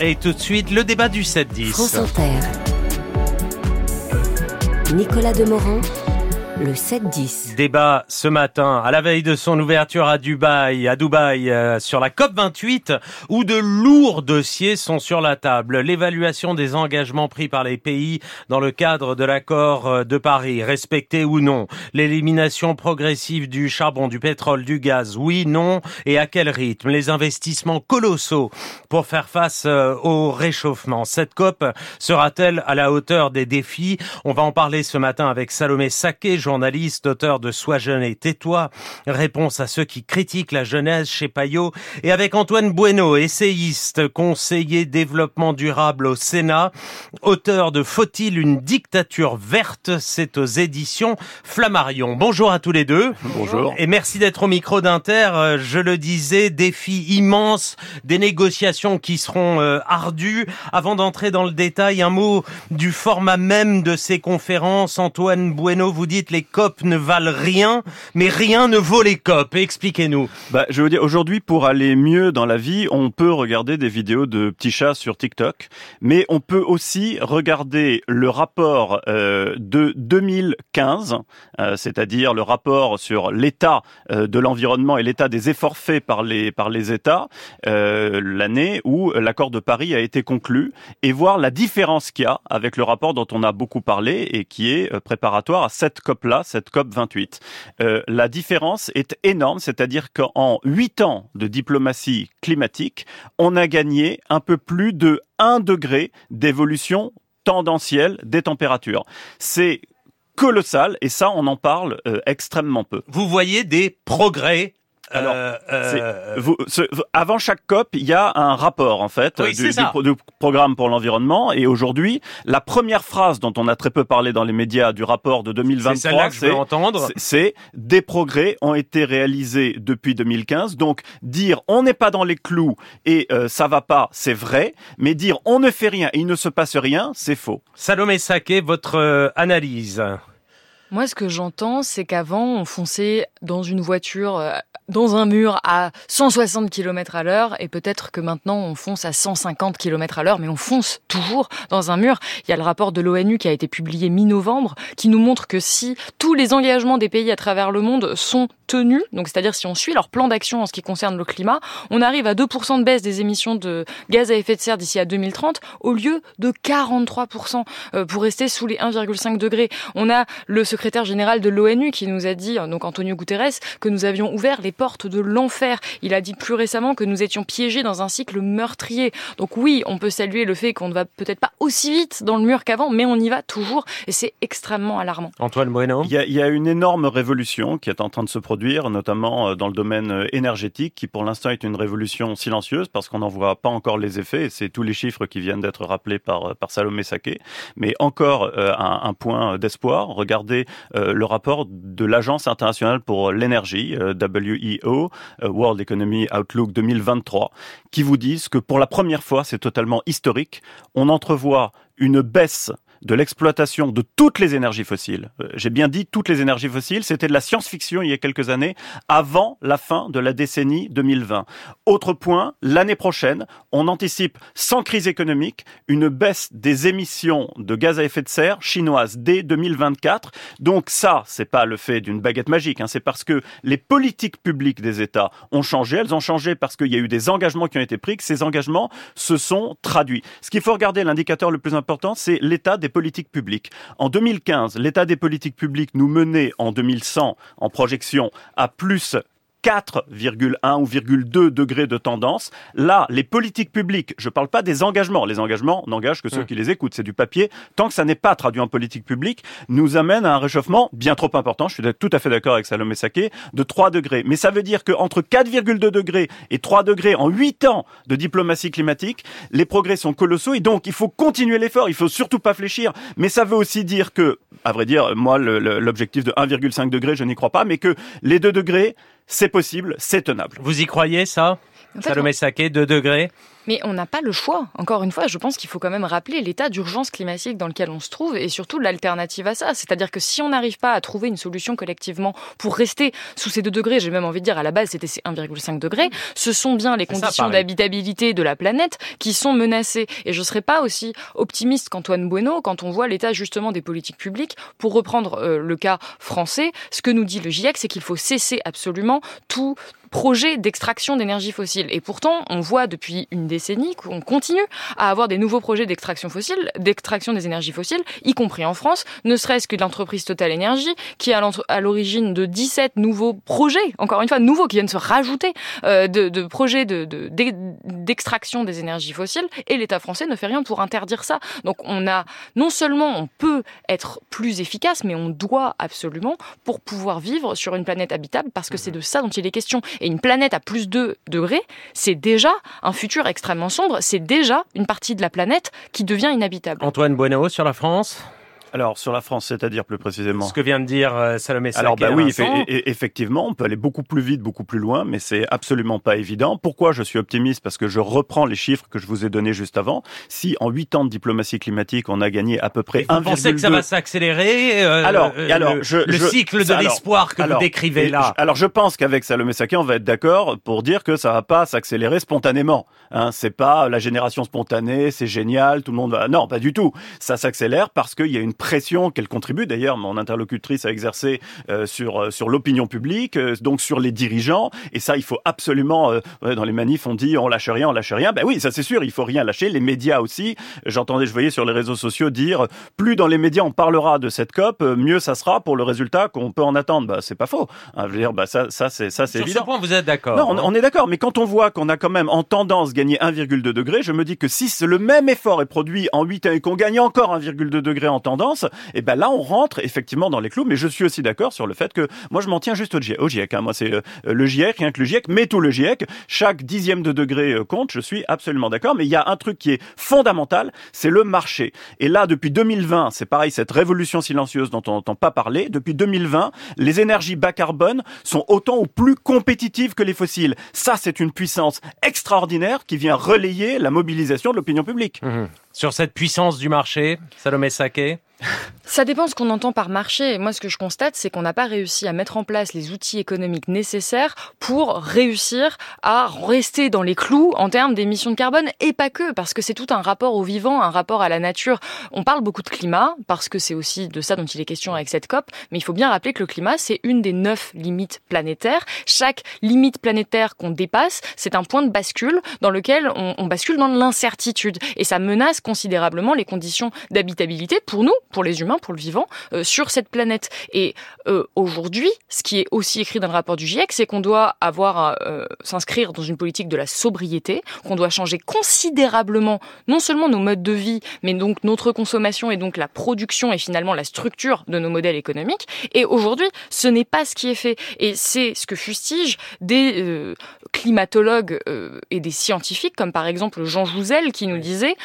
Et tout de suite, le débat du 7-10. France Inter. Nicolas Demorand le 7-10. Débat ce matin, à la veille de son ouverture à Dubaï, à Dubaï, euh, sur la COP 28, où de lourds dossiers sont sur la table. L'évaluation des engagements pris par les pays dans le cadre de l'accord euh, de Paris, respectés ou non. L'élimination progressive du charbon, du pétrole, du gaz, oui, non, et à quel rythme? Les investissements colossaux pour faire face euh, au réchauffement. Cette COP sera-t-elle à la hauteur des défis? On va en parler ce matin avec Salomé Saké, journaliste, auteur de Sois jeune et tais-toi, réponse à ceux qui critiquent la jeunesse chez Payot, et avec Antoine Bueno, essayiste, conseiller développement durable au Sénat, auteur de Faut-il une dictature verte? C'est aux éditions Flammarion. Bonjour à tous les deux. Bonjour. Et merci d'être au micro d'Inter. Euh, je le disais, défi immense, des négociations qui seront euh, ardues. Avant d'entrer dans le détail, un mot du format même de ces conférences. Antoine Bueno, vous dites les les COP ne valent rien, mais rien ne vaut les COP. Expliquez-nous. Bah, je veux dire, aujourd'hui, pour aller mieux dans la vie, on peut regarder des vidéos de petits chats sur TikTok, mais on peut aussi regarder le rapport euh, de 2015, euh, c'est-à-dire le rapport sur l'état euh, de l'environnement et l'état des efforts faits par les par les États, l'année où l'accord de Paris a été conclu, et voir la différence qu'il y a avec le rapport dont on a beaucoup parlé et qui est préparatoire à cette COP cette COP 28. Euh, la différence est énorme, c'est-à-dire qu'en huit ans de diplomatie climatique, on a gagné un peu plus de 1 degré d'évolution tendancielle des températures. C'est colossal et ça, on en parle euh, extrêmement peu. Vous voyez des progrès alors, euh, euh avant chaque COP, il y a un rapport en fait du, du, programme pour l'environnement. Et aujourd'hui, la première phrase dont on a très peu parlé dans les médias du rapport de 2023, c'est des progrès ont été réalisés depuis 2015. Donc dire on n'est pas dans les clous et euh, ça va pas, c'est vrai. Mais dire on ne fait rien et il ne se passe rien, c'est faux. Salomé Saké, votre euh, analyse. Moi, ce que j'entends, c'est qu'avant, on fonçait dans une voiture euh, dans un mur à 160 km à l'heure et peut-être que maintenant on fonce à 150 km à l'heure, mais on fonce toujours dans un mur. Il y a le rapport de l'ONU qui a été publié mi-novembre qui nous montre que si tous les engagements des pays à travers le monde sont tenus, donc c'est-à-dire si on suit leur plan d'action en ce qui concerne le climat, on arrive à 2% de baisse des émissions de gaz à effet de serre d'ici à 2030 au lieu de 43% euh, pour rester sous les 1,5 degrés. On a le secrétaire général de l'ONU qui nous a dit, donc Antonio Guterres, que nous avions ouvert les portes de l'enfer. Il a dit plus récemment que nous étions piégés dans un cycle meurtrier. Donc oui, on peut saluer le fait qu'on ne va peut-être pas aussi vite dans le mur qu'avant, mais on y va toujours et c'est extrêmement alarmant. Antoine Bueno il y, a, il y, a, une énorme révolution qui est en train de se produire, notamment euh, dans le domaine euh, énergétique, qui pour l'instant est une révolution silencieuse parce qu'on n'en voit pas encore les effets et c'est tous les chiffres qui viennent d'être rappelés par, euh, par Salomé Saké. Mais encore un, un, point d'espoir. Regardez le rapport de l'Agence internationale pour l'énergie, WEO, euh, World Economy Outlook 2023, qui vous disent que pour la première fois, c'est totalement historique, on entrevoit une baisse de l'exploitation de toutes les énergies fossiles. Euh, j'ai bien dit toutes les énergies fossiles, c'était de la science-fiction il y a quelques années, avant la fin de la décennie 2020. Autre point, l'année prochaine, on anticipe, sans crise économique, une baisse des émissions de gaz à effet de serre chinoises dès 2024. Donc ça, c'est pas le fait d'une baguette magique, hein, c'est parce que les politiques publiques des États ont changé. Elles ont changé parce qu'il y a eu des engagements qui ont été pris, que ces engagements se sont traduits. Ce qu'il faut regarder, l'indicateur le plus important, c'est l'état des politiques publiques. En 2015, l'état des politiques publiques nous menait en 2100 en projection à plus 4,1 ou 2 degrés de tendance. Là, les politiques publiques, je ne parle pas des engagements, les engagements n'engagent que ceux mmh. qui les écoutent, c'est du papier, tant que ça n'est pas traduit en politique publique, nous amène à un réchauffement bien trop important, je suis tout à fait d'accord avec Salomé Saké, de 3 degrés. Mais ça veut dire qu'entre 4,2 degrés et 3 degrés en 8 ans de diplomatie climatique, les progrès sont colossaux et donc il faut continuer l'effort, il faut surtout pas fléchir. Mais ça veut aussi dire que, à vrai dire, moi, l'objectif de 1,5 degré, je n'y crois pas, mais que les 2 degrés, c'est possible, c'est tenable. Vous y croyez ça? Salomé Saké, 2 degrés Mais on n'a pas le choix. Encore une fois, je pense qu'il faut quand même rappeler l'état d'urgence climatique dans lequel on se trouve et surtout l'alternative à ça. C'est-à-dire que si on n'arrive pas à trouver une solution collectivement pour rester sous ces 2 degrés, j'ai même envie de dire à la base c'était ces 1,5 degrés, ce sont bien les conditions d'habitabilité de la planète qui sont menacées. Et je ne serais pas aussi optimiste qu'Antoine Bueno quand on voit l'état justement des politiques publiques. Pour reprendre euh, le cas français, ce que nous dit le GIEC, c'est qu'il faut cesser absolument tout projet d'extraction d'énergie fossile. Et pourtant, on voit depuis une décennie qu'on continue à avoir des nouveaux projets d'extraction fossile, d'extraction des énergies fossiles, y compris en France, ne serait-ce que l'entreprise Total Energy, qui est à l'origine de 17 nouveaux projets, encore une fois, nouveaux, qui viennent se rajouter, euh, de, de, projets d'extraction de, des énergies fossiles, et l'État français ne fait rien pour interdire ça. Donc on a, non seulement on peut être plus efficace, mais on doit absolument pour pouvoir vivre sur une planète habitable, parce que c'est de ça dont il est question. Et une planète à plus 2 degrés, c'est déjà un futur sombre, c'est déjà une partie de la planète qui devient inhabitable. Antoine Bueno sur la France alors sur la France, c'est-à-dire plus précisément. Ce que vient de dire euh, Salomé Alors bah oui, effectivement, on peut aller beaucoup plus vite, beaucoup plus loin, mais c'est absolument pas évident. Pourquoi je suis optimiste? Parce que je reprends les chiffres que je vous ai donnés juste avant. Si en 8 ans de diplomatie climatique, on a gagné à peu près 1,2... Vous pensez que ça va s'accélérer euh, Alors, euh, alors le, je, le cycle de l'espoir que vous décrivez là. alors je pense qu'avec Salomé Saké, on va être d'accord pour dire que ça va pas s'accélérer spontanément. Hein, c'est pas la génération spontanée, c'est génial, tout le monde va. Non, pas du tout. Ça s'accélère parce qu'il y a une pression qu'elle contribue. D'ailleurs, mon interlocutrice a exercé euh, sur euh, sur l'opinion publique, euh, donc sur les dirigeants. Et ça, il faut absolument. dans les manifs, on dit on lâche rien, on lâche rien. Ben oui, ça c'est sûr, il faut rien lâcher. Les médias aussi. J'entendais, je voyais sur les réseaux sociaux dire plus dans les médias on parlera de cette COP, mieux ça sera pour le résultat qu'on peut en attendre. Bah c'est pas faux. Hein, je veux dire, bah ça, ça c'est ça c'est évident. Sur ce point, vous êtes d'accord Non, on, on est d'accord. Mais quand on voit qu'on a quand même en tendance gagné 1,2 degré, je me dis que si le même effort est produit en 8 ans et qu'on gagne encore 1,2 degré en tendance, et ben là on rentre effectivement dans les clous. Mais je suis aussi d'accord sur le fait que moi je m'en tiens juste au GIEC. Au GIEC hein. Moi c'est euh, le GIEC, rien que le GIEC, mais tout le GIEC. Chaque dixième de degré euh, compte. Je suis absolument d'accord. Mais il y a un truc qui est fondamental, c'est le marché. Et là depuis 2020, c'est pareil cette révolution silencieuse dont on n'entend pas parler. Depuis 2020, les énergies bas carbone sont autant ou plus compétitives que les fossiles. Ça c'est une puissance extraordinaire qui vient relayer la mobilisation de l'opinion publique. Mmh. Sur cette puissance du marché, Salomé Saké ça dépend ce qu'on entend par marché. Moi, ce que je constate, c'est qu'on n'a pas réussi à mettre en place les outils économiques nécessaires pour réussir à rester dans les clous en termes d'émissions de carbone et pas que, parce que c'est tout un rapport au vivant, un rapport à la nature. On parle beaucoup de climat, parce que c'est aussi de ça dont il est question avec cette COP, mais il faut bien rappeler que le climat, c'est une des neuf limites planétaires. Chaque limite planétaire qu'on dépasse, c'est un point de bascule dans lequel on, on bascule dans l'incertitude. Et ça menace considérablement les conditions d'habitabilité pour nous, pour les humains, pour le vivant, euh, sur cette planète. Et euh, aujourd'hui, ce qui est aussi écrit dans le rapport du GIEC, c'est qu'on doit avoir euh, s'inscrire dans une politique de la sobriété, qu'on doit changer considérablement non seulement nos modes de vie, mais donc notre consommation et donc la production et finalement la structure de nos modèles économiques. Et aujourd'hui, ce n'est pas ce qui est fait. Et c'est ce que fustigent des climatologues et des scientifiques, comme par exemple Jean Jouzel, qui nous disait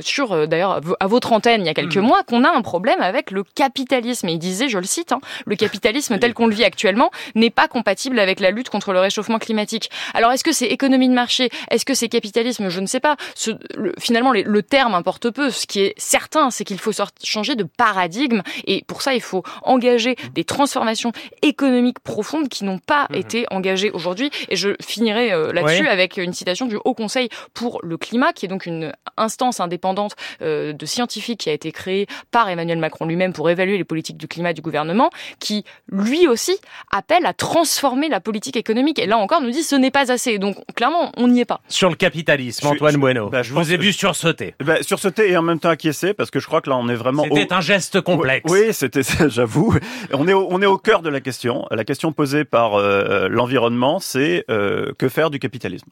sur d'ailleurs à votre antenne il y a quelques mmh. mois qu'on a un problème avec le capitalisme. Et il disait, je le cite, hein, le capitalisme tel qu'on le vit actuellement n'est pas compatible avec la lutte contre le réchauffement climatique. Alors est-ce que c'est économie de marché? Est-ce que c'est capitalisme? Je ne sais pas. Ce, le, finalement, les, le terme importe peu. Ce qui est certain, c'est qu'il faut changer de paradigme. Et pour ça, il faut engager des transformations économiques profondes qui n'ont pas mmh. été engagées aujourd'hui. Et je finirai euh, là-dessus avec une citation du Haut Conseil pour le climat, qui est donc une instance indépendante euh, de scientifiques qui a été créée par Emmanuel Macron lui-même pour évaluer les politiques du climat du gouvernement, qui lui aussi appelle à transformer la politique économique. Et là encore, nous dit ce n'est pas assez. Donc clairement, on n'y est pas. Sur le capitalisme, Antoine Bueno, bah, je vous ai vu sursauter. Bah, sursauter et en même temps acquiescer, parce que je crois que là, on est vraiment... C'était un geste complexe. Oui, c'était j'avoue. On est, au, on est au cœur de la question. La question posée par euh, l'environnement, c'est euh, que faire du capitalisme?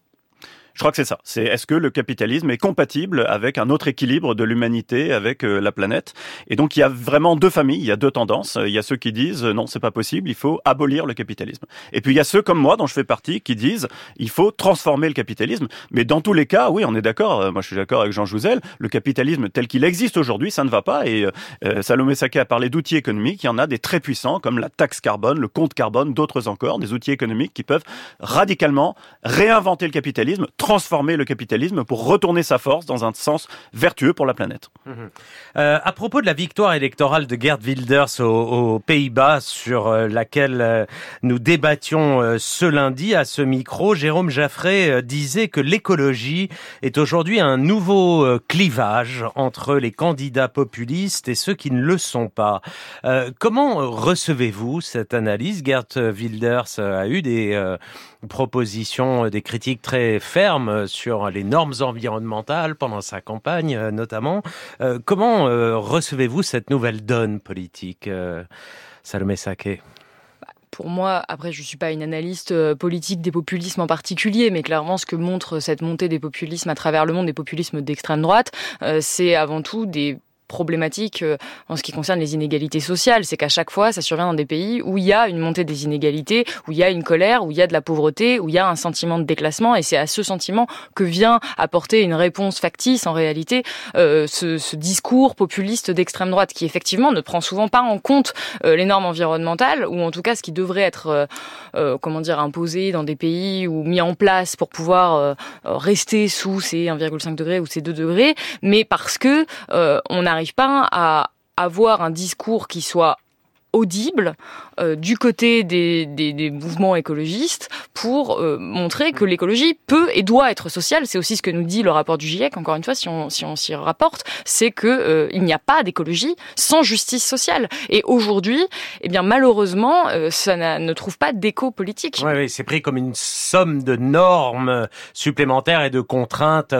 Je crois que c'est ça. C'est est-ce que le capitalisme est compatible avec un autre équilibre de l'humanité, avec euh, la planète? Et donc il y a vraiment deux familles, il y a deux tendances. Il y a ceux qui disent non, c'est pas possible, il faut abolir le capitalisme. Et puis il y a ceux comme moi, dont je fais partie, qui disent il faut transformer le capitalisme. Mais dans tous les cas, oui, on est d'accord. Euh, moi, je suis d'accord avec Jean Jouzel. Le capitalisme tel qu'il existe aujourd'hui, ça ne va pas. Et euh, Salomé Saké a parlé d'outils économiques. Il y en a des très puissants, comme la taxe carbone, le compte carbone, d'autres encore, des outils économiques qui peuvent radicalement réinventer le capitalisme transformer le capitalisme, pour retourner sa force dans un sens vertueux pour la planète. Mhm. Euh, à propos de la victoire électorale de Gerd Wilders aux, Pays-Bas, sur euh, laquelle euh, nous débattions ce lundi à ce micro, Jérôme Jaffré disait que l'écologie est aujourd'hui un nouveau clivage entre les candidats populistes et ceux qui ne le sont pas. comment recevez-vous cette analyse? Gerd Wilders a eu des propositions, des critiques très fermes sur les normes environnementales pendant sa campagne notamment. comment recevez-vous cette nouvelle donne politique, Salomé Saké? Pour moi, après, je ne suis pas une analyste euh, politique des populismes en particulier, mais clairement, ce que montre cette montée des populismes à travers le monde, des populismes d'extrême droite, euh, c'est avant tout des problématique euh, en ce qui concerne les inégalités sociales. C'est qu'à chaque fois, ça survient dans des pays où il y a une montée des inégalités, où il y a une colère, où il y a de la pauvreté, où il y a un sentiment de déclassement. Et c'est à ce sentiment que vient apporter une réponse factice, en réalité, euh, ce, ce, discours populiste d'extrême droite qui, effectivement, ne prend souvent pas en compte euh, les normes environnementales, ou en tout cas ce qui devrait être, euh, euh comment dire, imposé dans des pays ou mis en place pour pouvoir rester sous ces 1,5 degrés ou ces 2 degrés, mais parce que on a n'arrive pas à avoir un discours qui soit audible euh, du côté des, des, des, mouvements écologistes pour euh, montrer que l'écologie peut et doit être sociale. C'est aussi ce que nous dit le rapport du GIEC, encore une fois, si on si on s'y rapporte, c'est que euh, il n'y a pas d'écologie sans justice sociale. Et aujourd'hui, eh bien malheureusement, ça ne trouve pas d'écho politique. Oui, oui c'est pris comme une somme de normes supplémentaires et de contraintes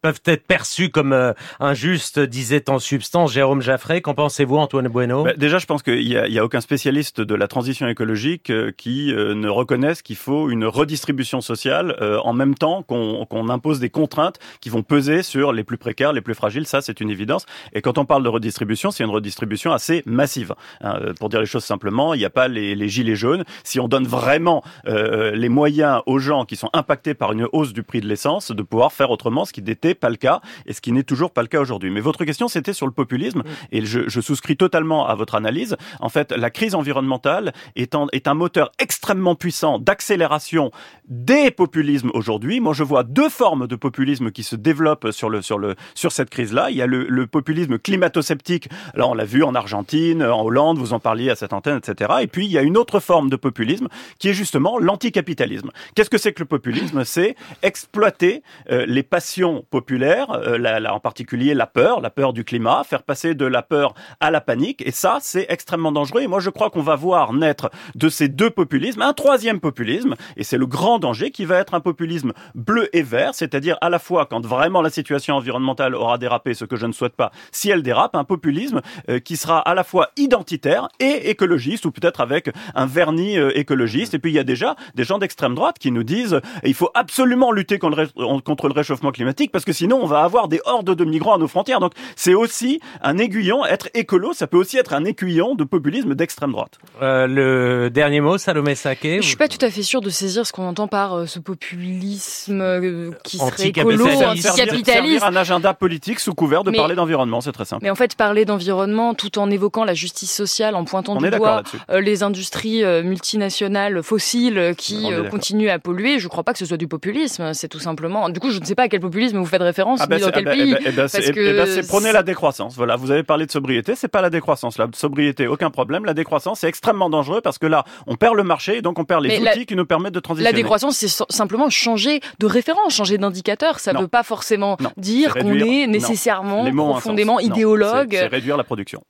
peuvent être perçues comme injustes, disait en substance Jérôme Jaffré. Qu'en pensez-vous, Antoine Bueno? Bah, Déjà, je pense qu'il y a il n'y a, aucun spécialiste de la transition écologique euh, qui euh, ne reconnaisse qu'il faut une redistribution sociale euh, en même temps qu'on impose des contraintes qui vont peser sur les plus précaires, les plus fragiles. Ça, c'est une évidence. Et quand on parle de redistribution, c'est une redistribution assez massive. Hein. pour dire les choses simplement, il n'y a pas les, les, gilets jaunes. Si on donne vraiment les moyens aux gens qui sont impactés par une hausse du prix de l'essence de pouvoir faire autrement, ce qui n'était pas le cas et ce qui n'est toujours pas le cas aujourd'hui. Mais votre question, c'était sur le populisme et je, je souscris totalement à votre analyse. En fait, la crise environnementale est, un moteur extrêmement puissant d'accélération des populismes aujourd'hui. Moi, je vois deux formes de populisme qui se développent sur cette crise-là. Il y a le, populisme climato-sceptique. Là, on l'a vu en Argentine, en Hollande, vous en parliez à cette antenne, etc. Et puis, il y a une autre forme de populisme qui est justement l'anticapitalisme. Qu'est-ce que c'est que le populisme? C'est exploiter euh, les passions populaires, euh, en particulier la peur, la peur du climat, faire passer de la peur à la panique. Et ça, c'est extrêmement dangereux et moi, je crois qu'on va voir naître de ces deux populismes un troisième populisme, et c'est le grand danger qui va être un populisme bleu et vert, c'est-à-dire à la fois quand vraiment la situation environnementale aura dérapé, ce que je ne souhaite pas, si elle dérape, un populisme euh, qui sera à la fois identitaire et écologiste, ou peut-être avec un vernis euh, écologiste. Et puis il y a déjà des gens d'extrême droite qui nous disent il faut absolument lutter contre le, réchauffement climatique parce que sinon on va avoir des hordes de migrants à nos frontières. Donc c'est aussi un aiguillon, être écolo, ça peut aussi être un aiguillon de populisme d'extrême droite. Euh, le dernier mot, Salomé Saké. Je suis pas tout à fait sûr de saisir ce qu'on entend par euh, ce populisme euh, qui serait écolo, anticapitaliste. un agenda politique sous couvert de parler d'environnement, c'est très simple. Mais en fait, parler d'environnement tout en évoquant la justice sociale, en pointant du doigt les industries multinationales fossiles qui continuent à polluer, je crois pas que ce soit du populisme. C'est tout simplement. Du coup, je ne sais pas à quel populisme vous faites référence, ah ben ni dans quel eh ben, pays. Eh ben, parce eh que... prenez la décroissance. Voilà, vous avez parlé de sobriété, c'est pas la décroissance. La sobriété, aucun problème problème. La décroissance, c'est extrêmement dangereux parce que là, on perd le marché et donc on perd les outils qui nous permettent de transitionner. La décroissance, c'est simplement changer de référence, changer d'indicateur. Ça ne veut pas forcément dire qu'on est nécessairement profondément idéologue. C'est réduire la production.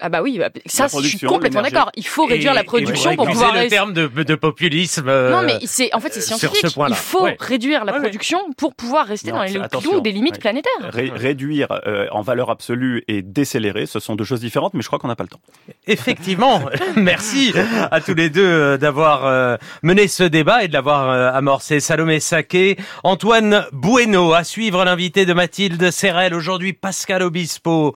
Ah bah oui, bah, ça je suis complètement d'accord. Il faut réduire la production pour pouvoir. le terme de, de populisme. Euh, non mais c'est en fait c'est scientifique. Il faut réduire la production pour pouvoir rester dans les clous des limites planétaires. réduire euh, en valeur absolue et décélérer, ce sont deux choses différentes, mais je crois qu'on n'a pas le temps. Effectivement, merci à tous les deux euh, d'avoir mené ce débat et de l'avoir amorcé. Salomé Saké, Antoine Bueno, à suivre l'invité de Mathilde Serrel aujourd'hui, Pascal Obispo